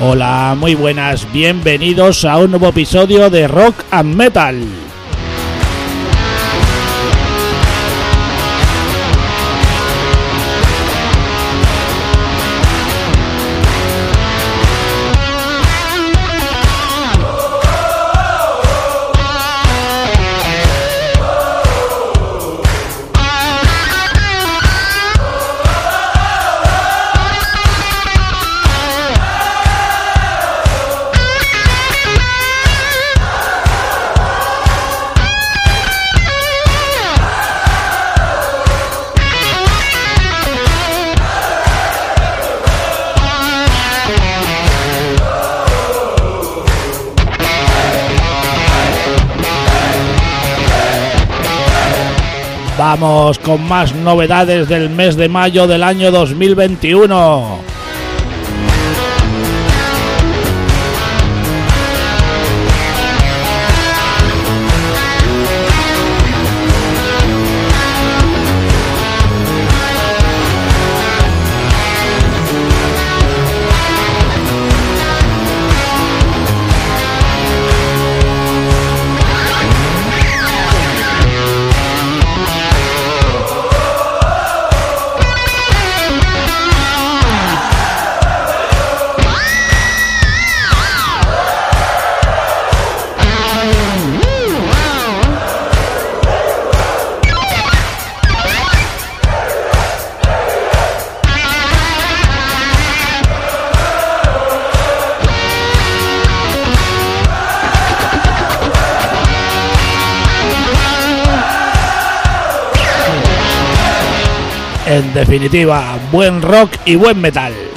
Hola, muy buenas, bienvenidos a un nuevo episodio de Rock and Metal. Vamos con más novedades del mes de mayo del año 2021. En definitiva, buen rock y buen metal.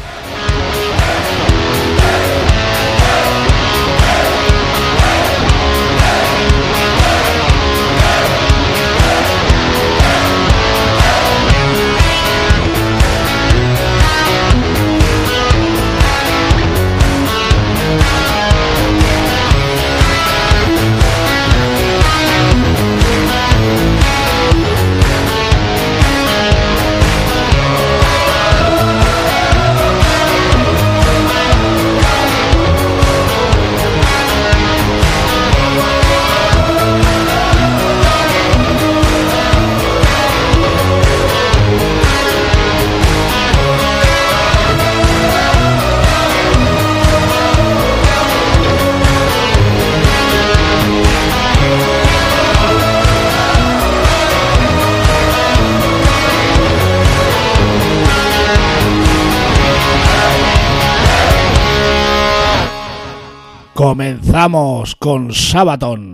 Con Sabaton.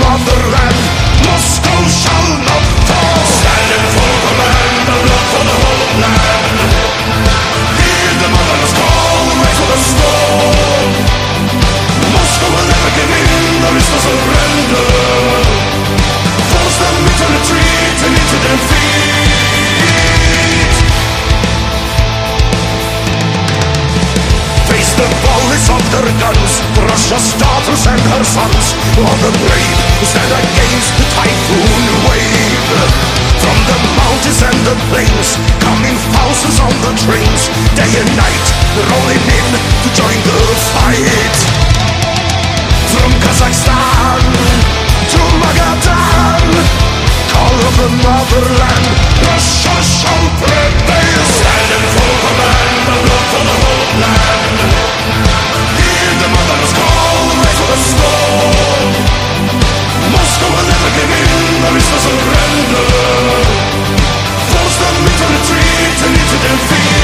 Motherland. precious daughters and her sons Are the brave who stand against the typhoon wave. From the mountains and the plains Coming thousands on the trains Day and night rolling in to join the fight. From Kazakhstan to Magadan Call of the motherland Russia shall prevail Standing for the the blood for the homeland. Surrender, force them into retreat. And into defeat.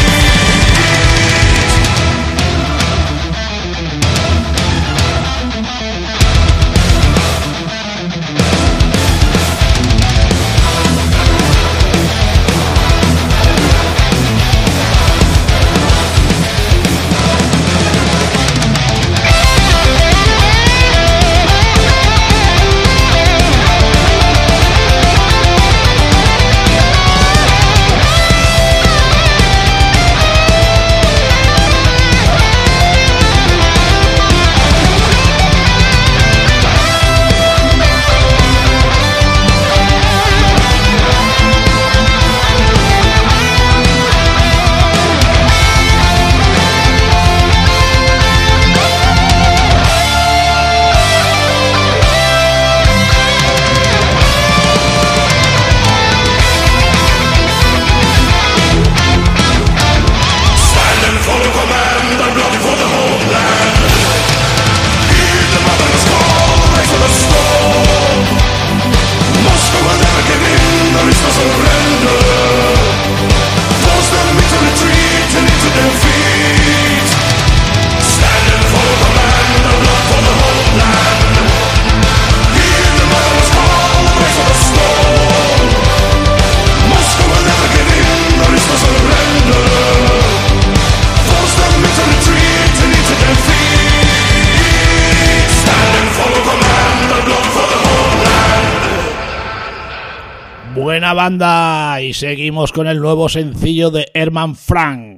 Banda y seguimos con el nuevo sencillo de Herman Frank.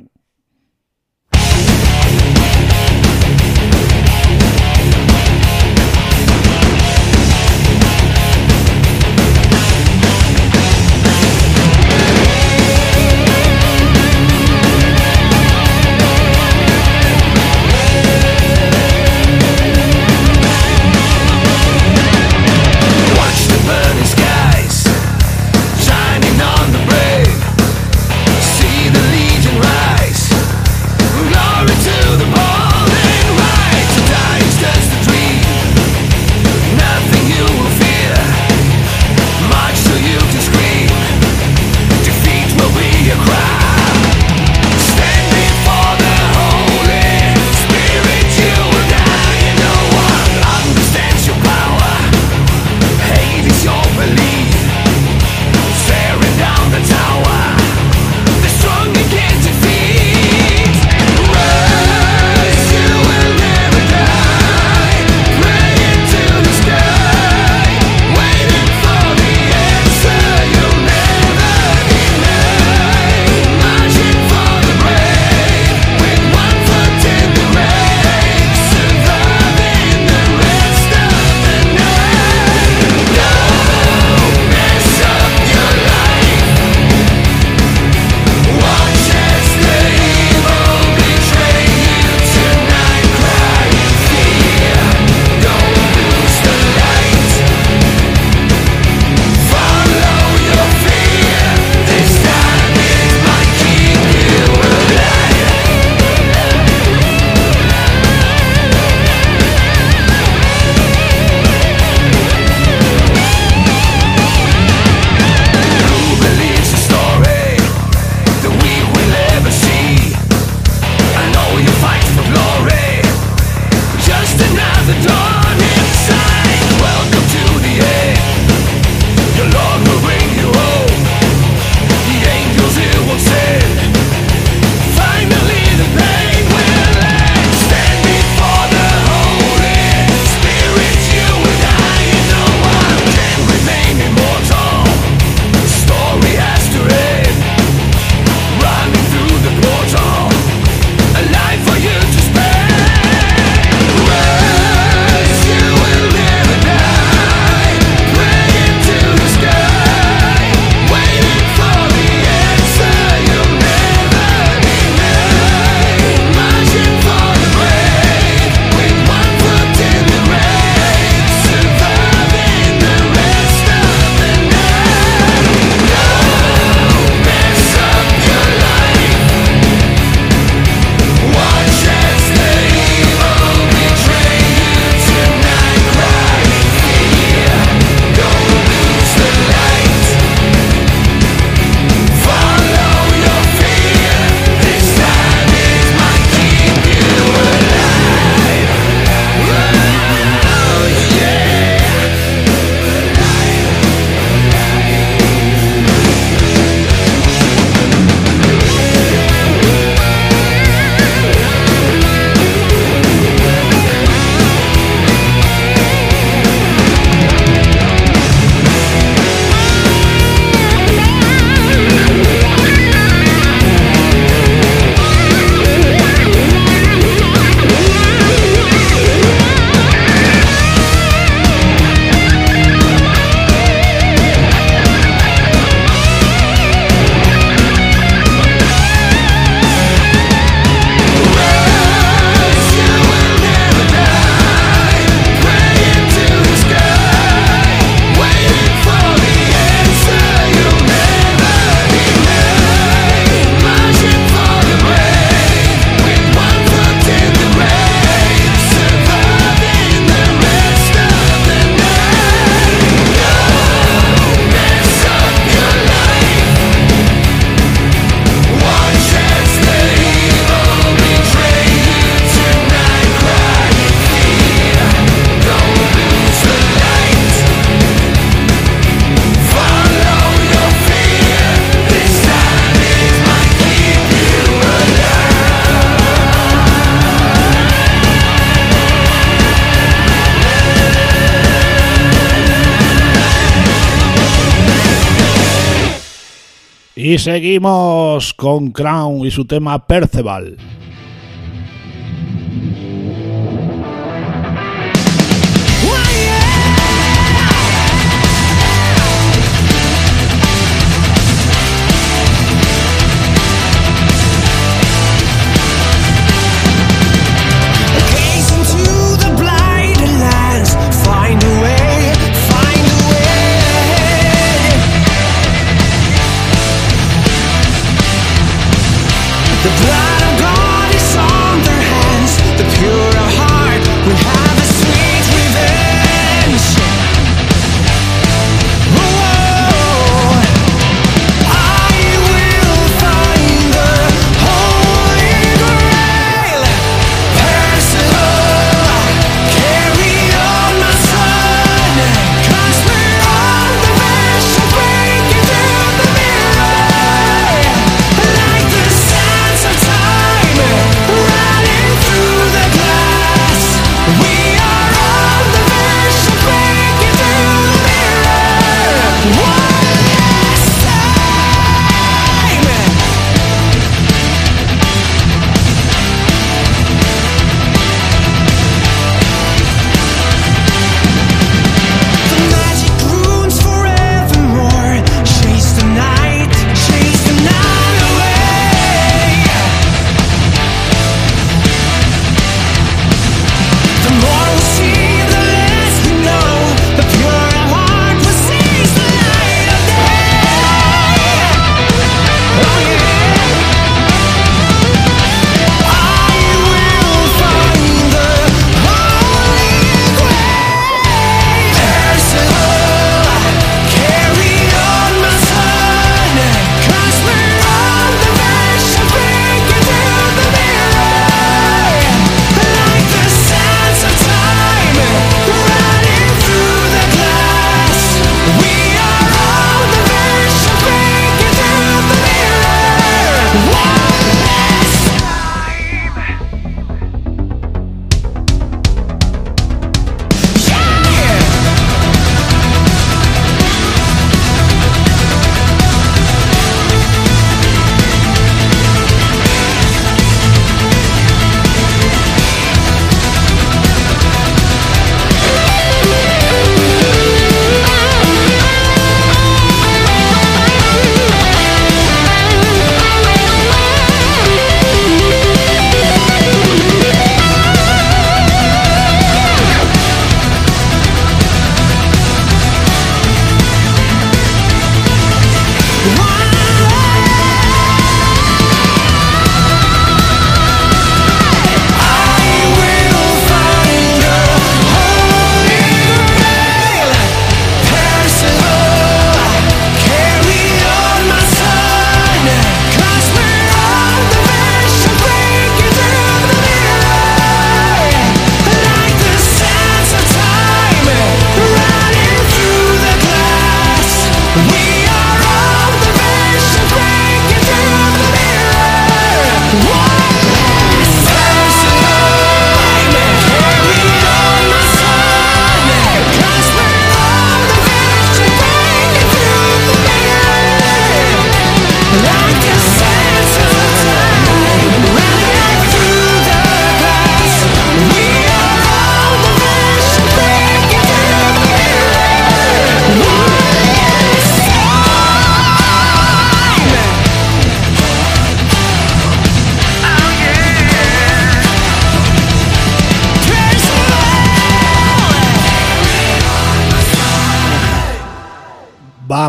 Y seguimos con Crown y su tema Perceval.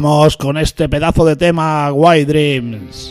Vamos con este pedazo de tema, White Dreams.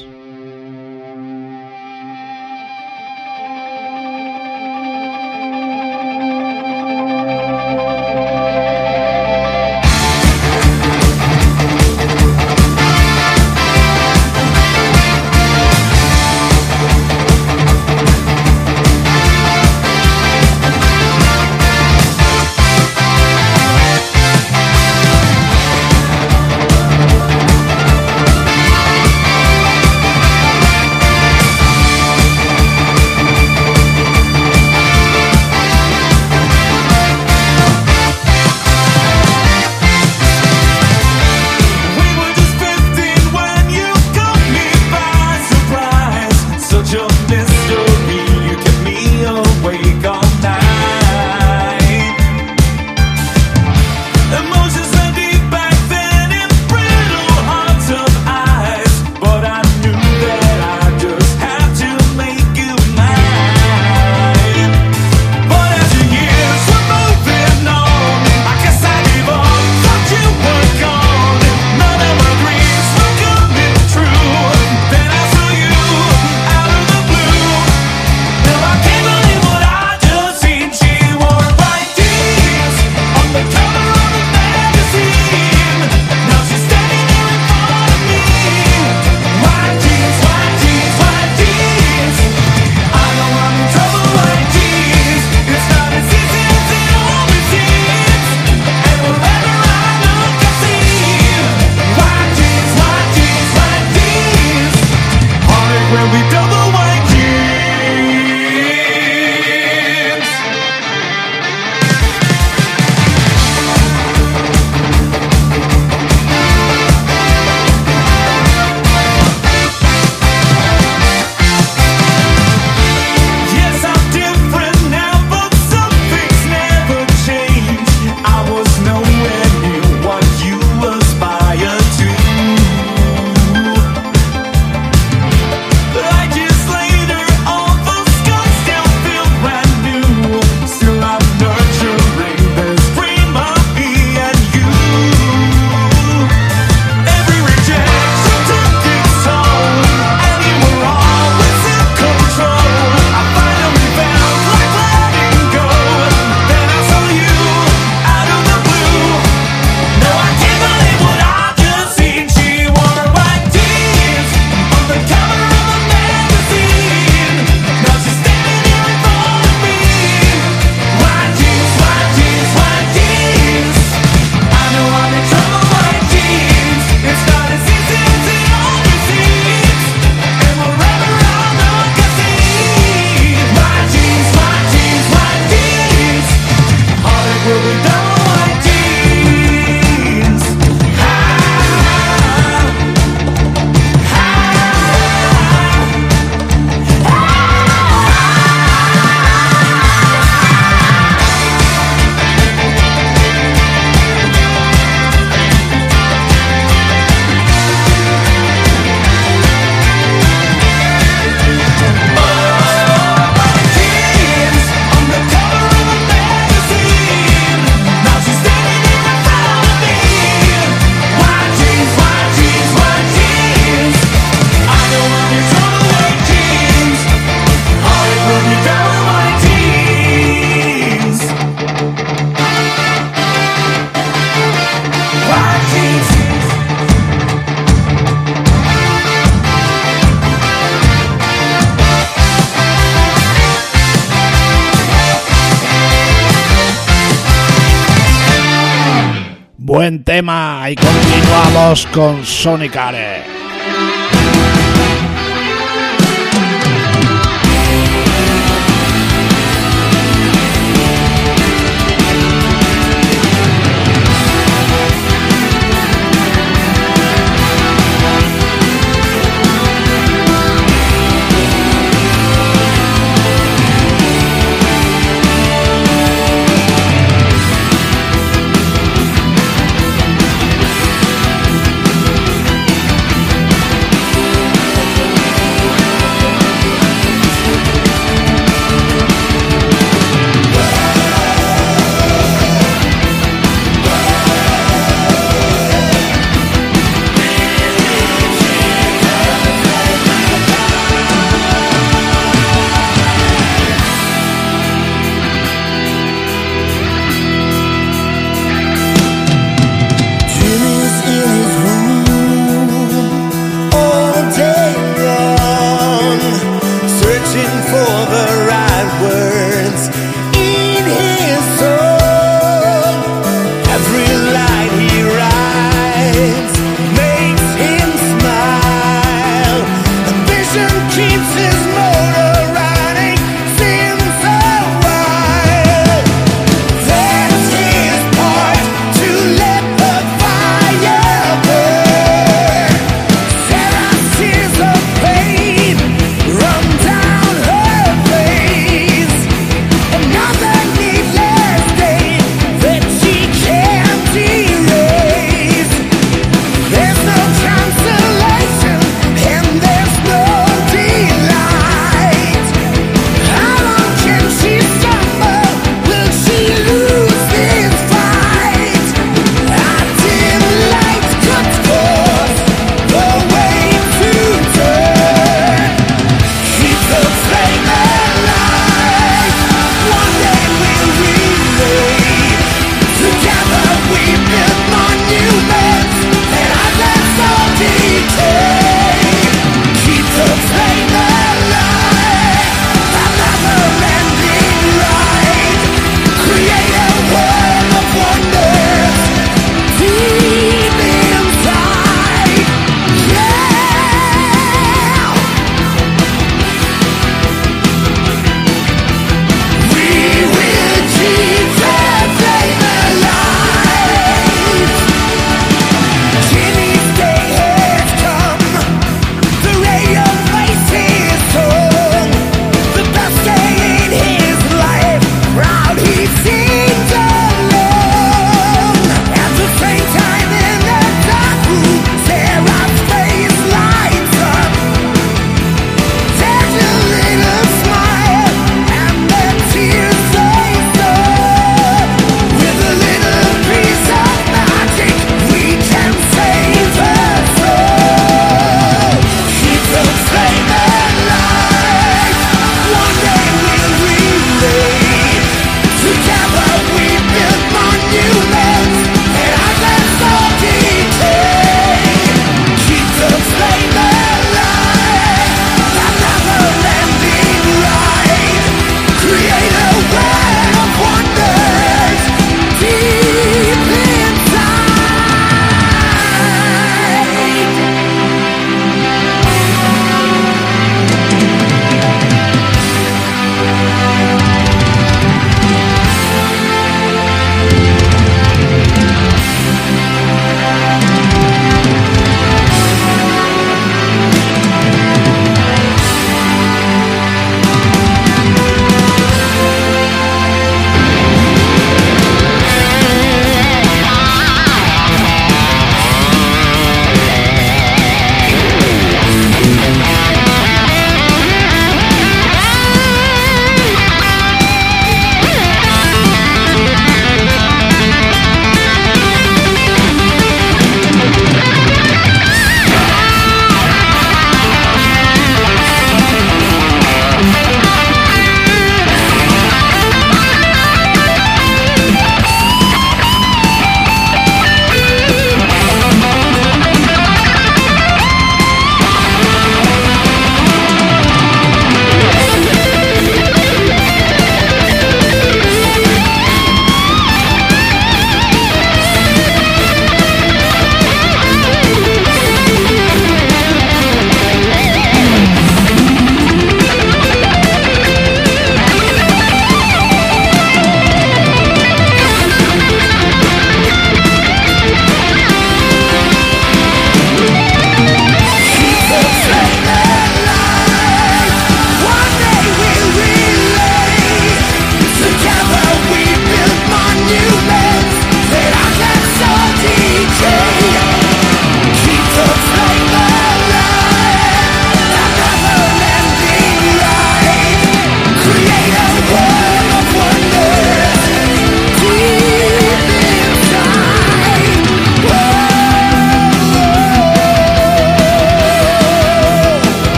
Con Sonic Are.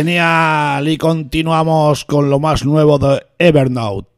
Genial, y continuamos con lo más nuevo de Evernote.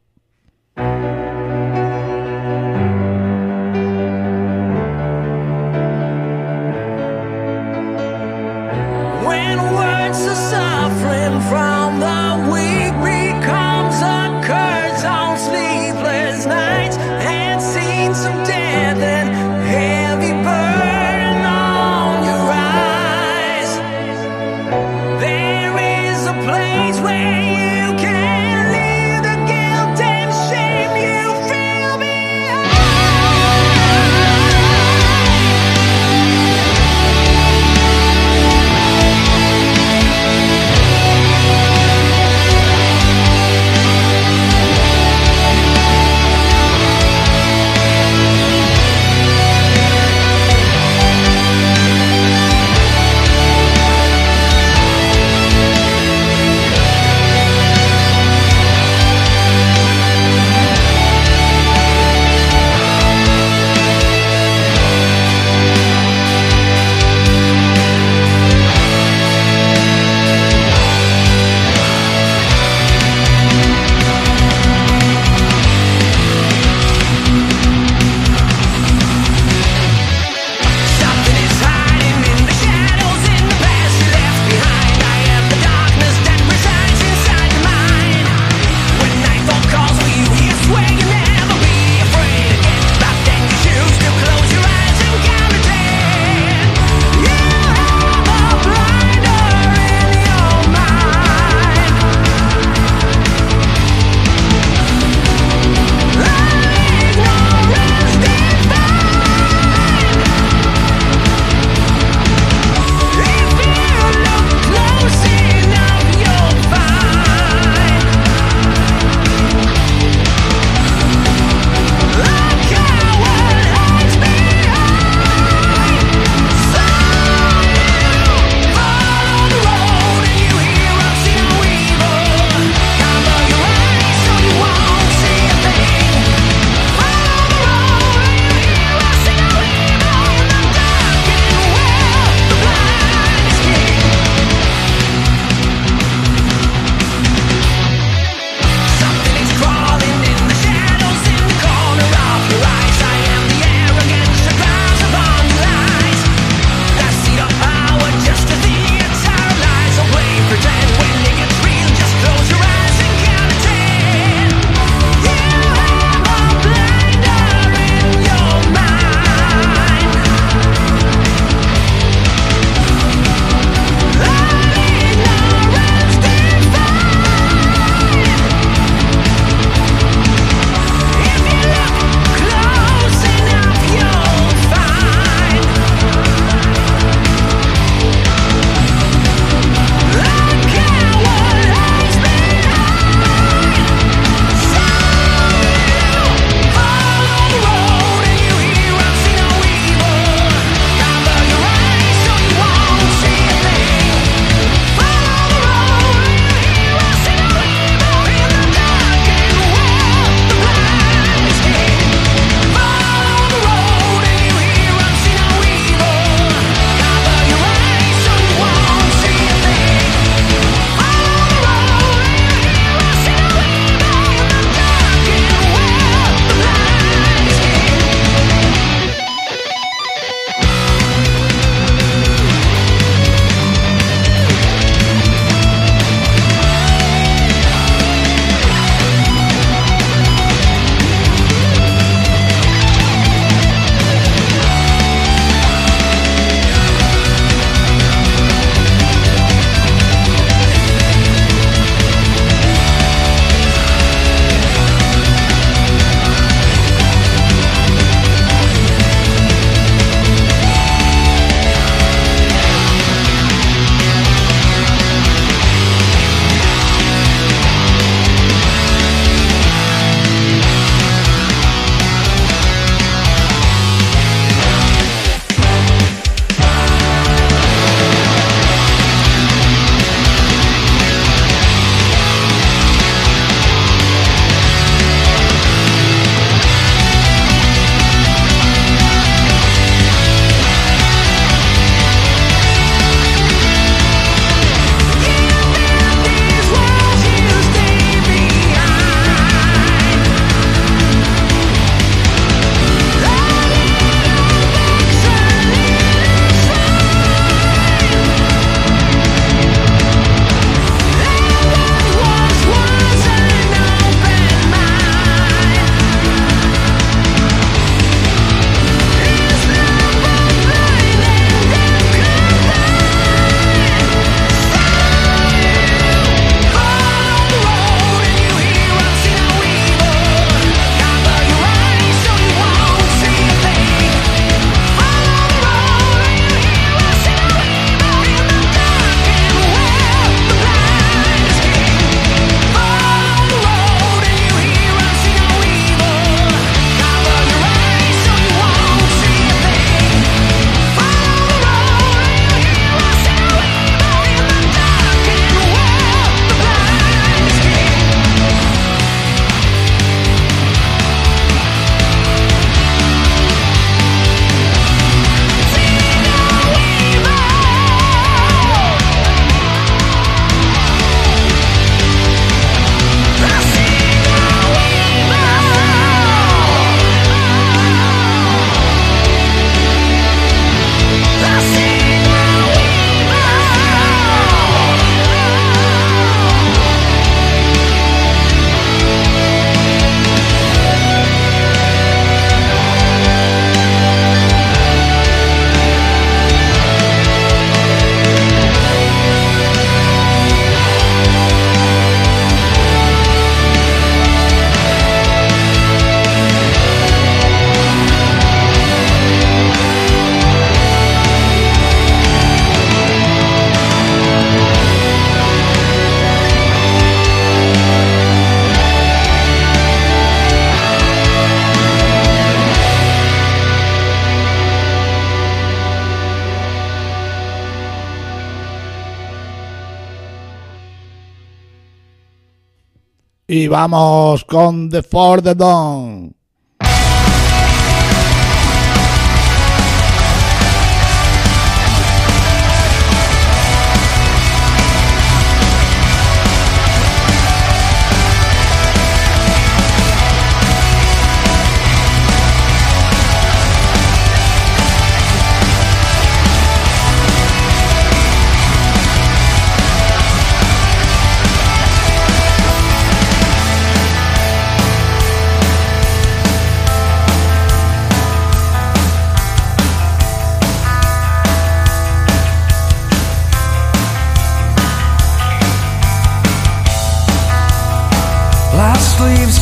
Y vamos con The For the Dawn.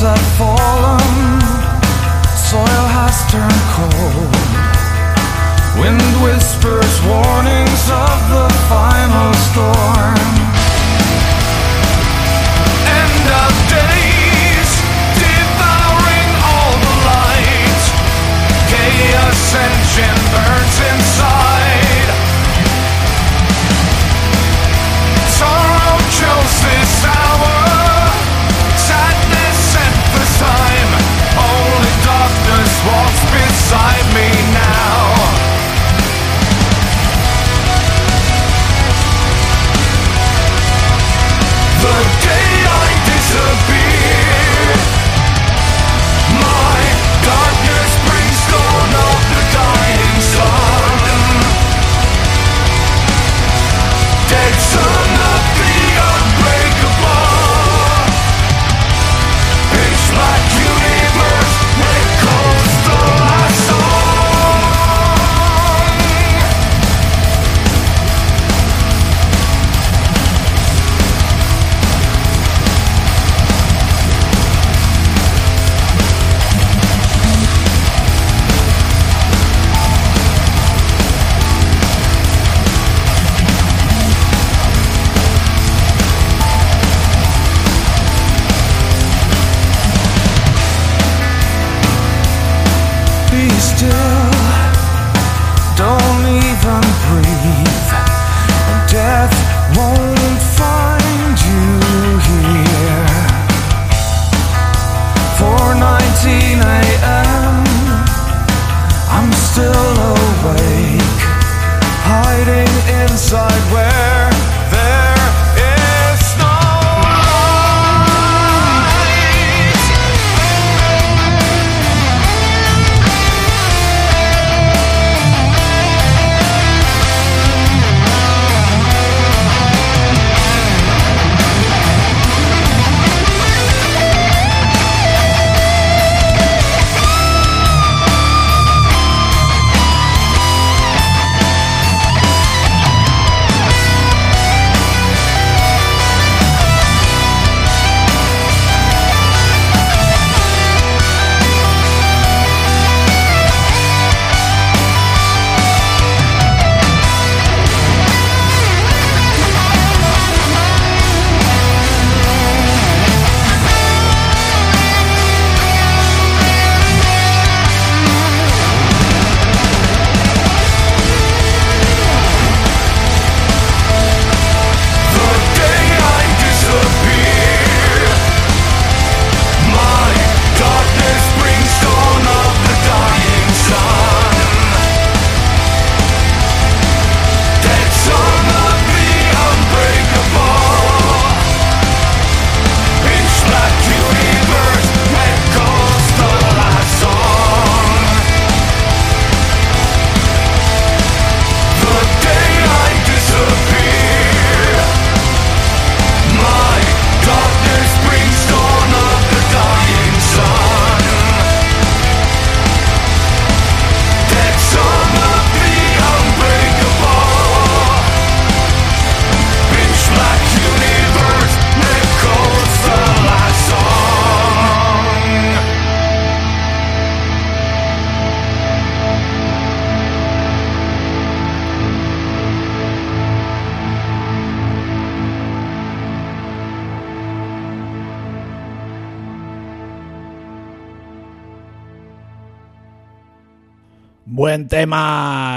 leaves have fallen, soil has turned cold. Wind whispers warnings of the final storm. End of days, devouring all the light. Chaos engine burns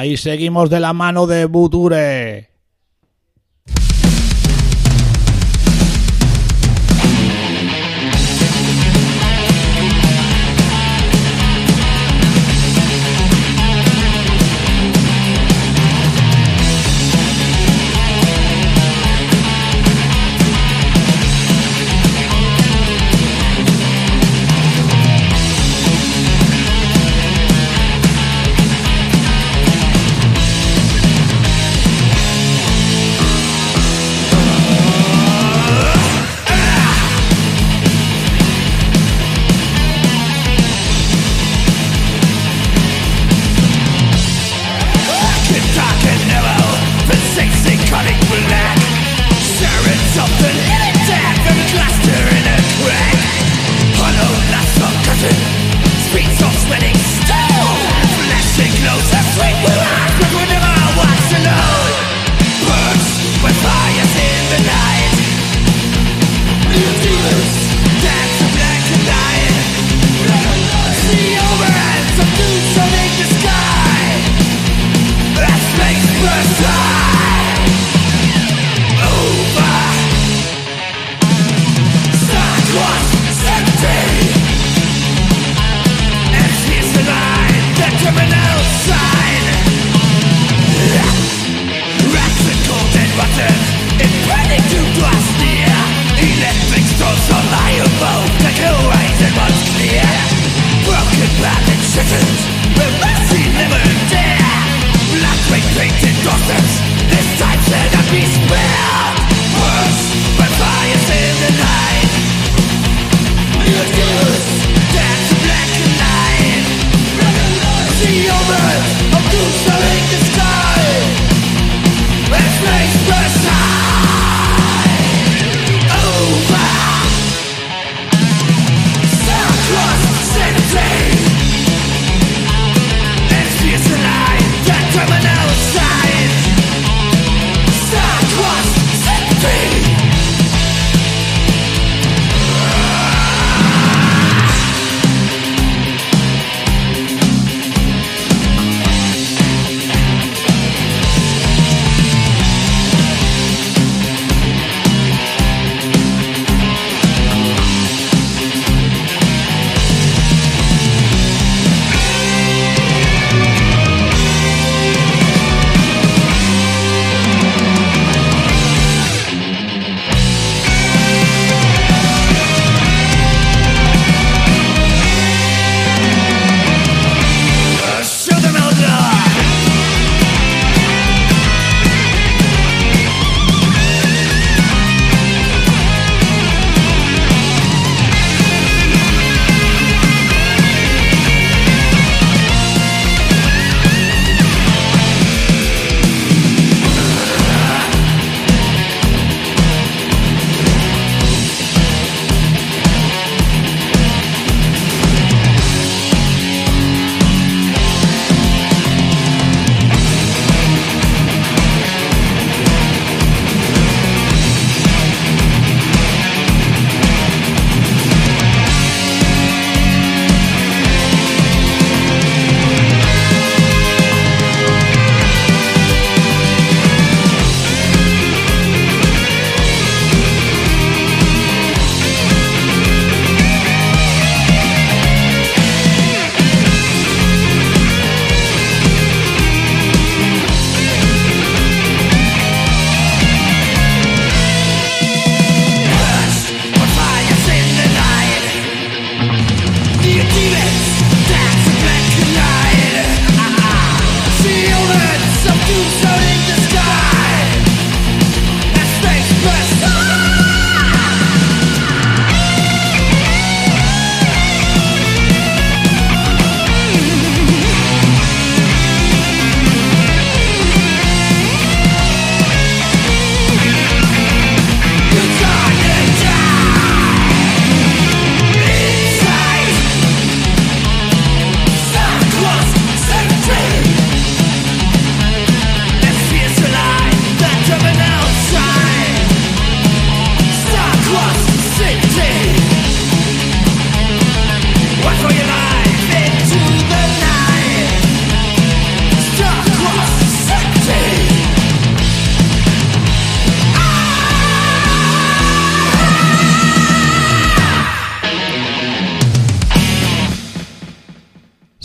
y seguimos de la mano de Buture.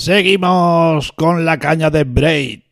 Seguimos con la caña de Braid.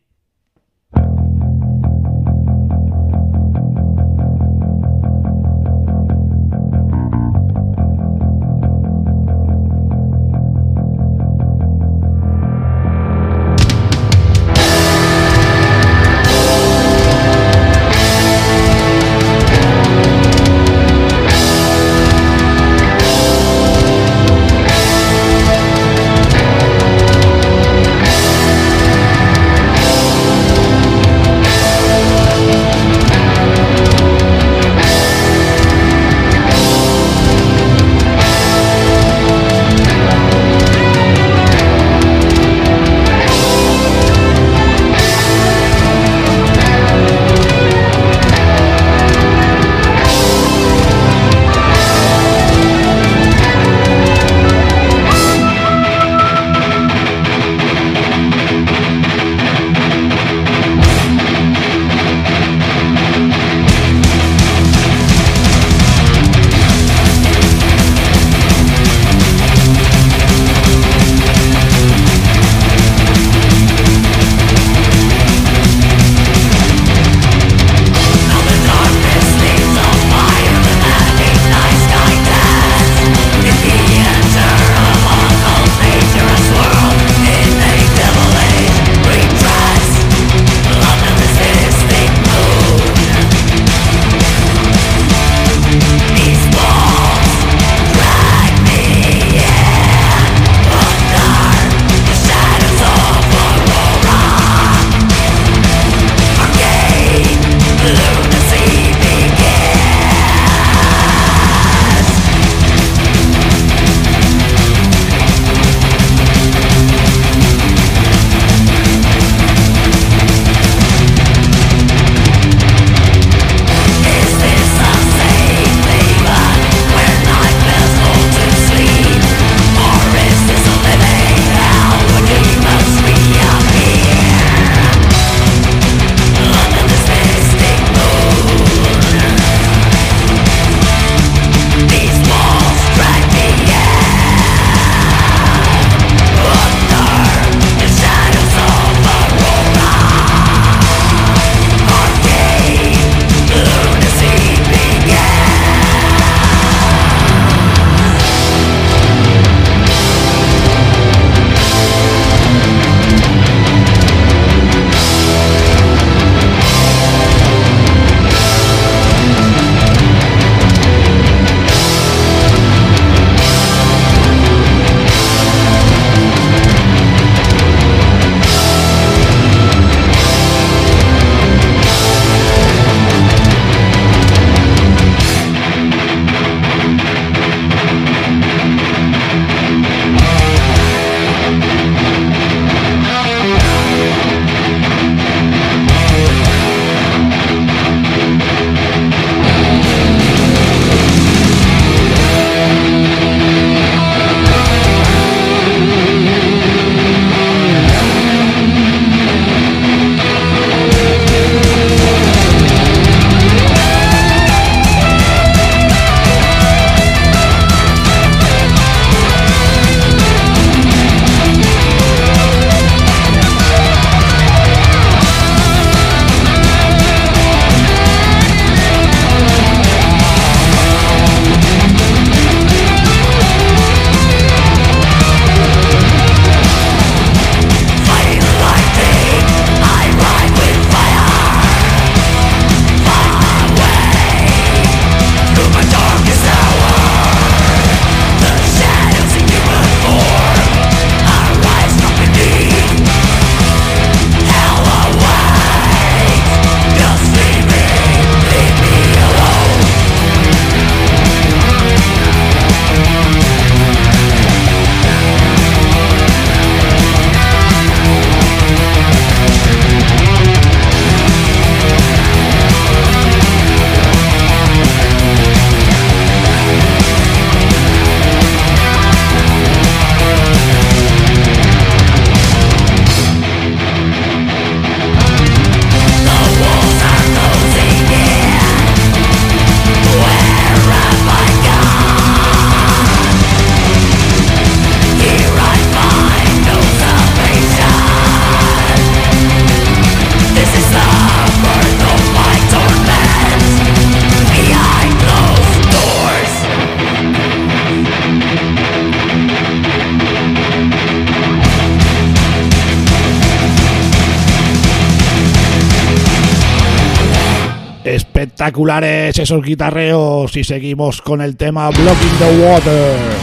Espectaculares esos guitarreos y seguimos con el tema Blocking the Water.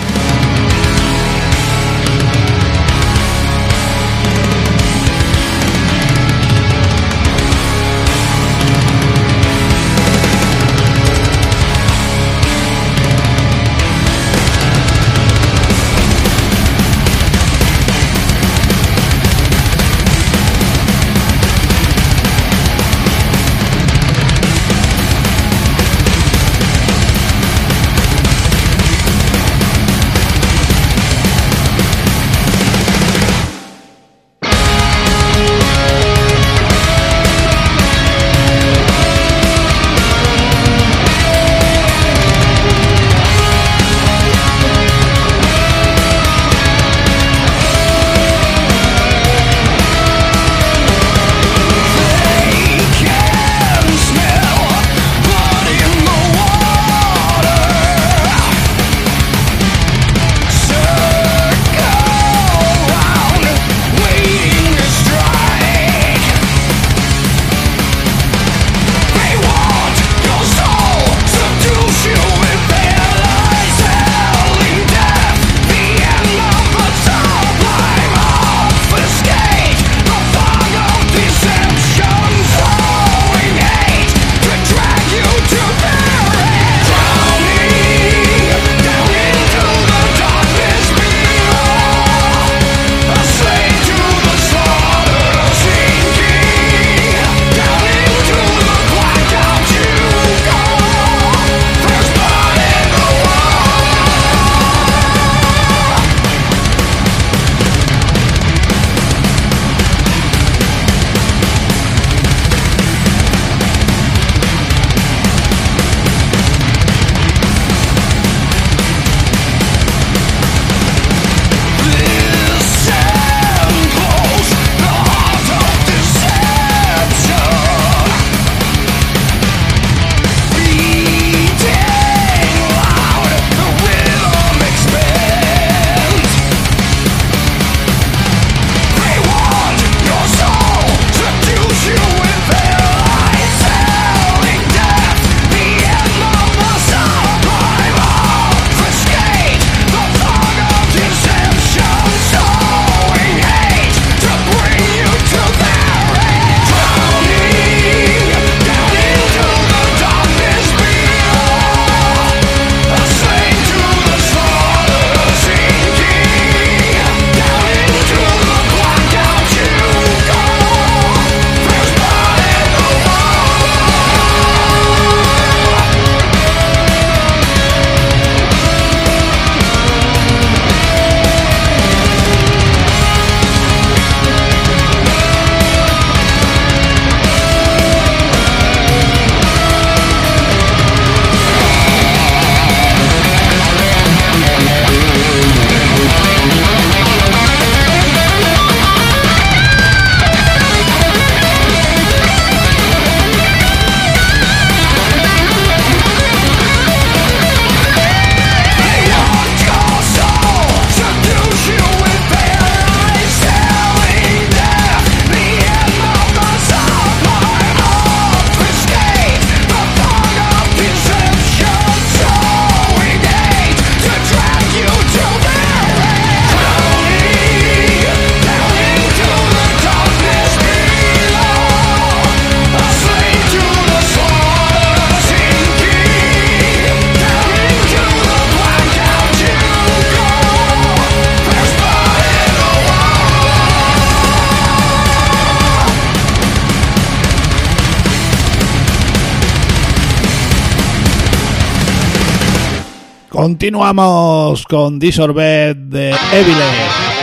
Continuamos con Disorbet de Evile.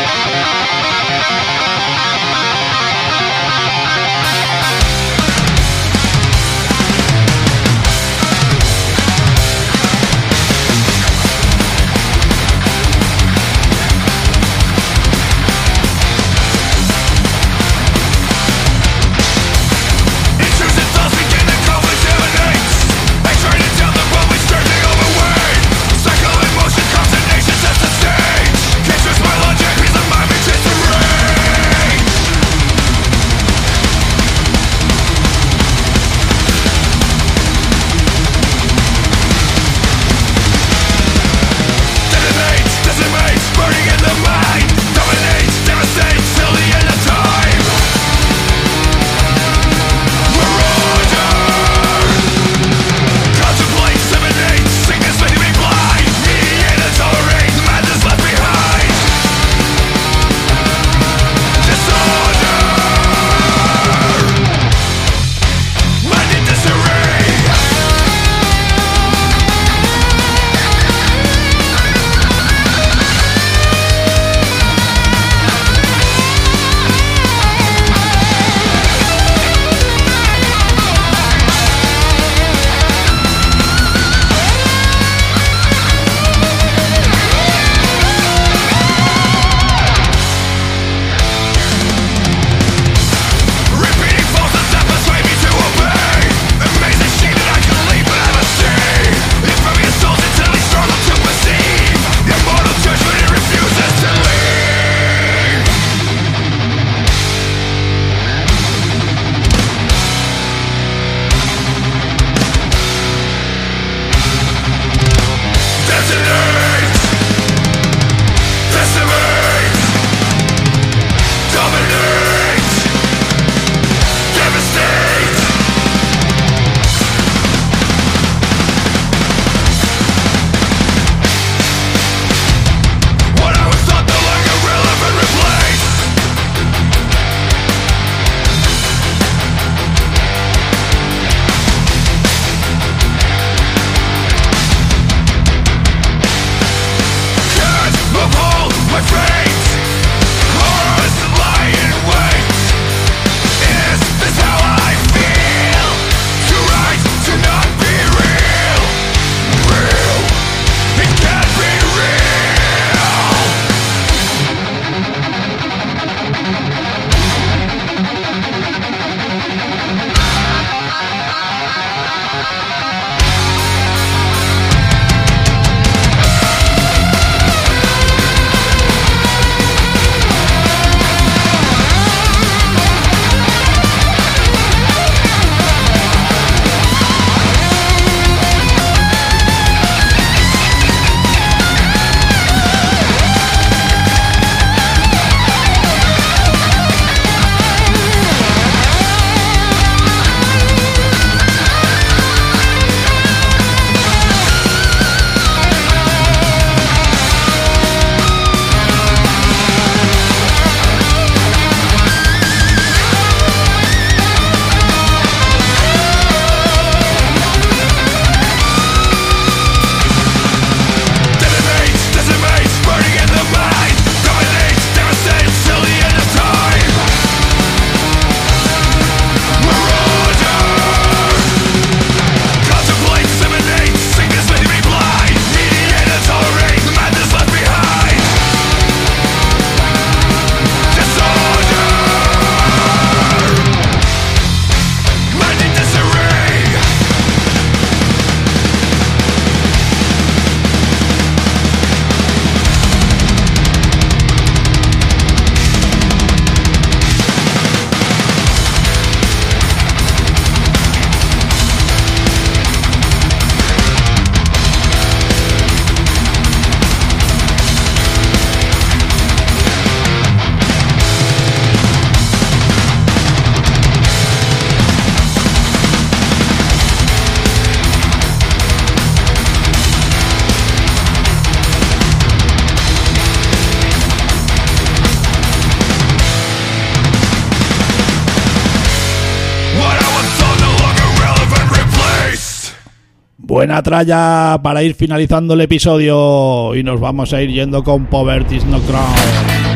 Buena tralla para ir finalizando el episodio y nos vamos a ir yendo con Poverty's No Crown.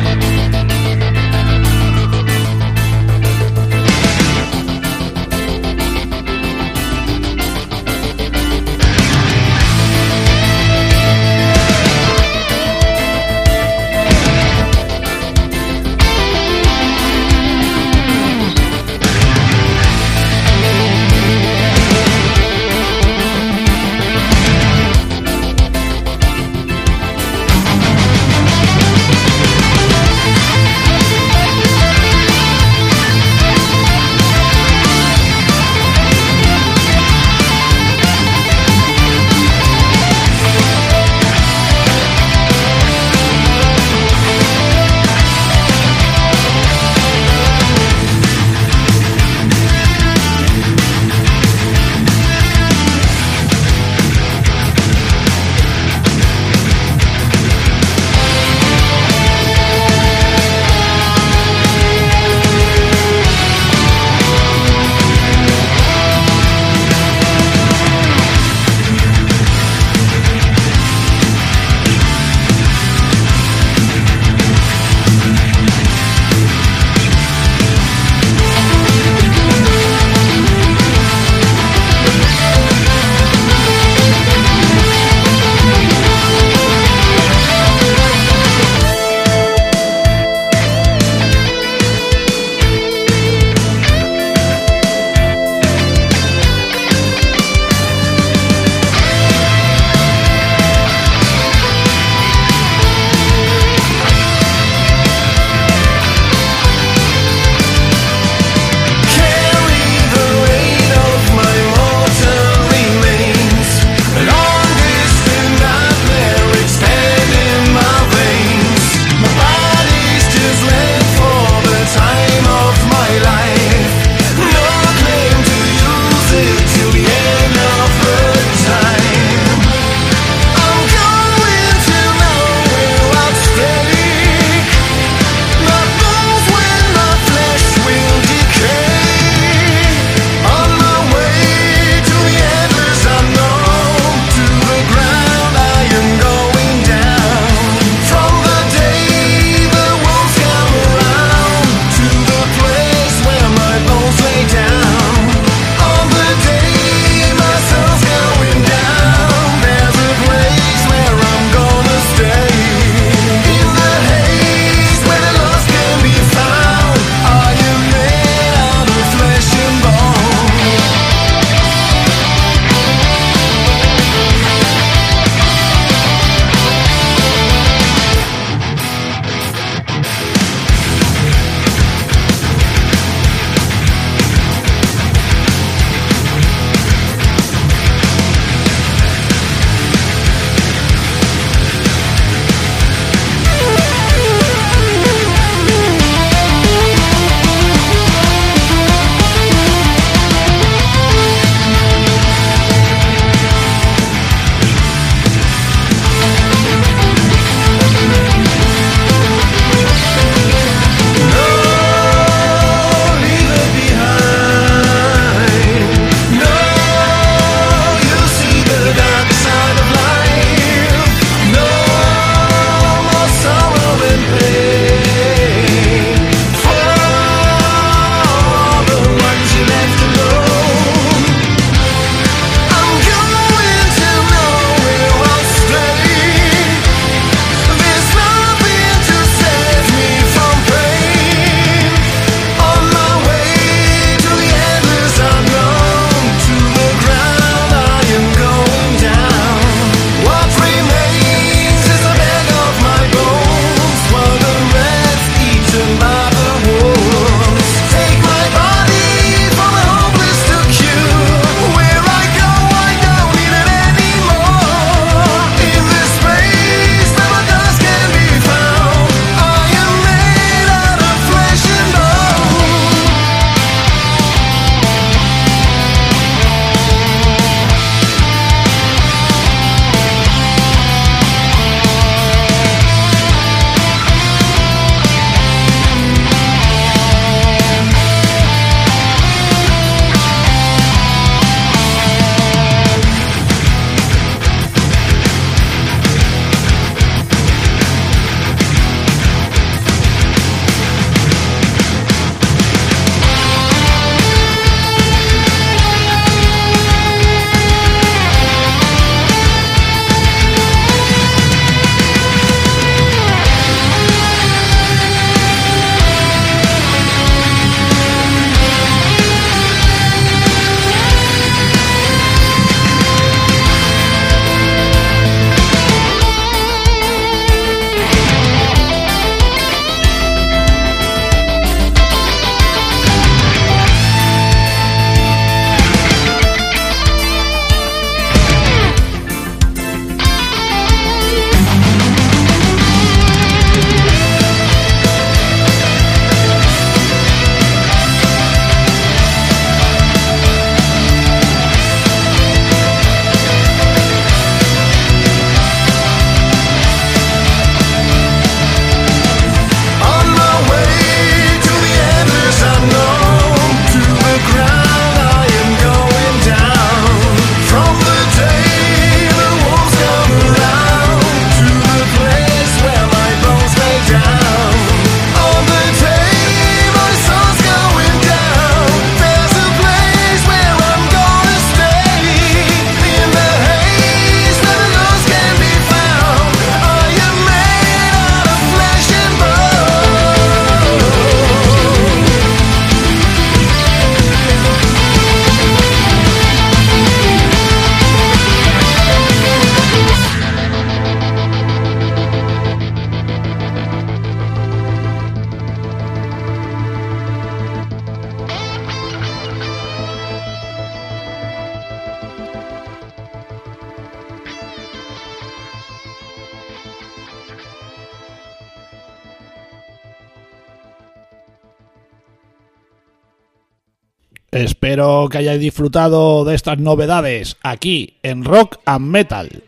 Espero que hayáis disfrutado de estas novedades aquí en Rock and Metal.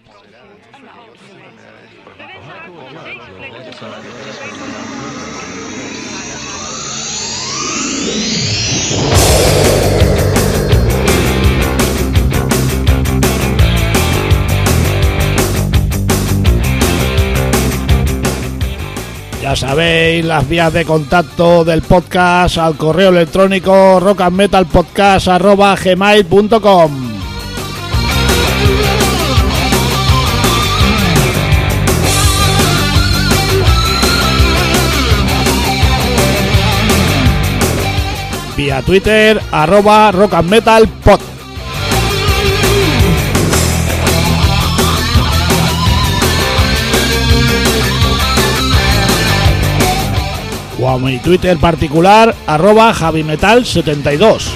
Ya sabéis las vías de contacto del podcast al correo electrónico rockandmetalpodcast.gmail.com Vía Twitter, arroba rockandmetalpod. O a mi Twitter particular, arroba javimetal72.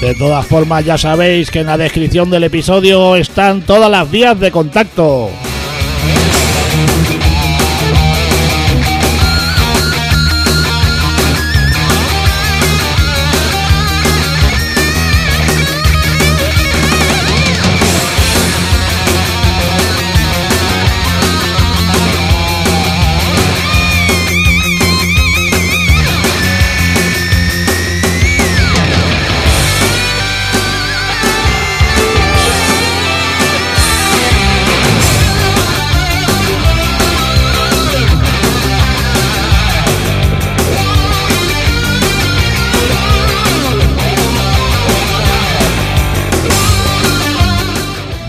De todas formas ya sabéis que en la descripción del episodio están todas las vías de contacto.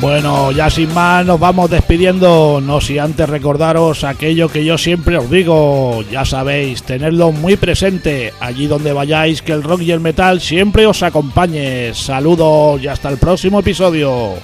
Bueno, ya sin más nos vamos despidiendo, no si antes recordaros aquello que yo siempre os digo, ya sabéis, tenerlo muy presente, allí donde vayáis, que el rock y el metal siempre os acompañe. Saludos y hasta el próximo episodio.